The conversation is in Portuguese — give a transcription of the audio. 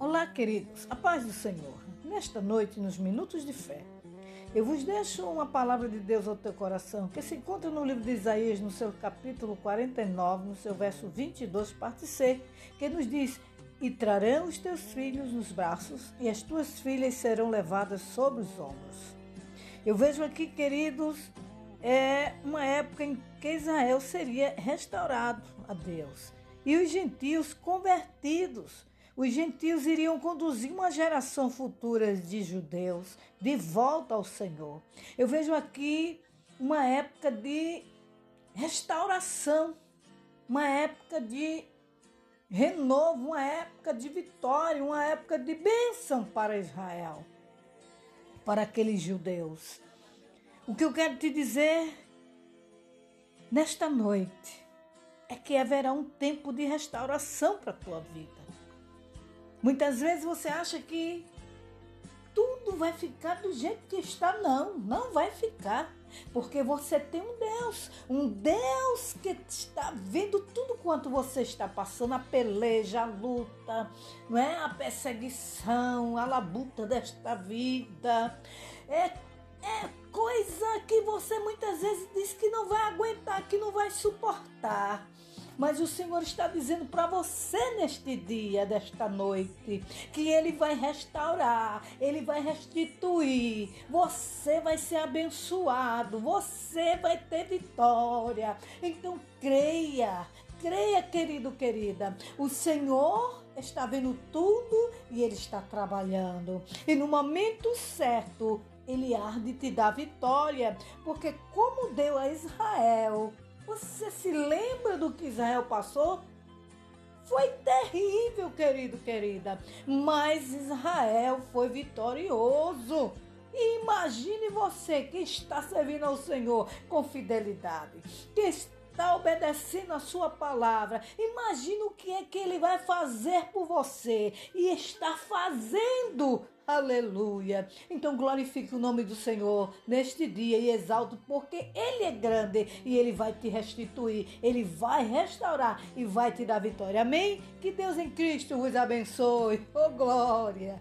Olá, queridos, a paz do Senhor. Nesta noite, nos minutos de fé, eu vos deixo uma palavra de Deus ao teu coração, que se encontra no livro de Isaías, no seu capítulo 49, no seu verso 22, parte C, que nos diz: E trarão os teus filhos nos braços, e as tuas filhas serão levadas sobre os ombros. Eu vejo aqui, queridos, é uma época em que Israel seria restaurado a Deus e os gentios convertidos. Os gentios iriam conduzir uma geração futura de judeus de volta ao Senhor. Eu vejo aqui uma época de restauração, uma época de renovo, uma época de vitória, uma época de bênção para Israel, para aqueles judeus. O que eu quero te dizer nesta noite é que haverá um tempo de restauração para a tua vida. Muitas vezes você acha que tudo vai ficar do jeito que está. Não, não vai ficar. Porque você tem um Deus, um Deus que está vendo tudo quanto você está passando, a peleja, a luta, não é? A perseguição, a labuta desta vida. É, é coisa que você muitas vezes diz que não vai aguentar, que não vai suportar. Mas o Senhor está dizendo para você neste dia, desta noite, que Ele vai restaurar, Ele vai restituir. Você vai ser abençoado, você vai ter vitória. Então creia, creia, querido, querida. O Senhor está vendo tudo e Ele está trabalhando. E no momento certo, Ele há de te dar vitória, porque como deu a Israel você se lembra do que Israel passou? Foi terrível, querido, querida. Mas Israel foi vitorioso. E imagine você que está servindo ao Senhor com fidelidade, que está obedecendo a sua palavra. Imagine o que é que ele vai fazer por você e está fazendo Aleluia. Então glorifique o nome do Senhor neste dia e exalte, porque Ele é grande e Ele vai te restituir, Ele vai restaurar e vai te dar vitória. Amém? Que Deus em Cristo vos abençoe. Oh, glória.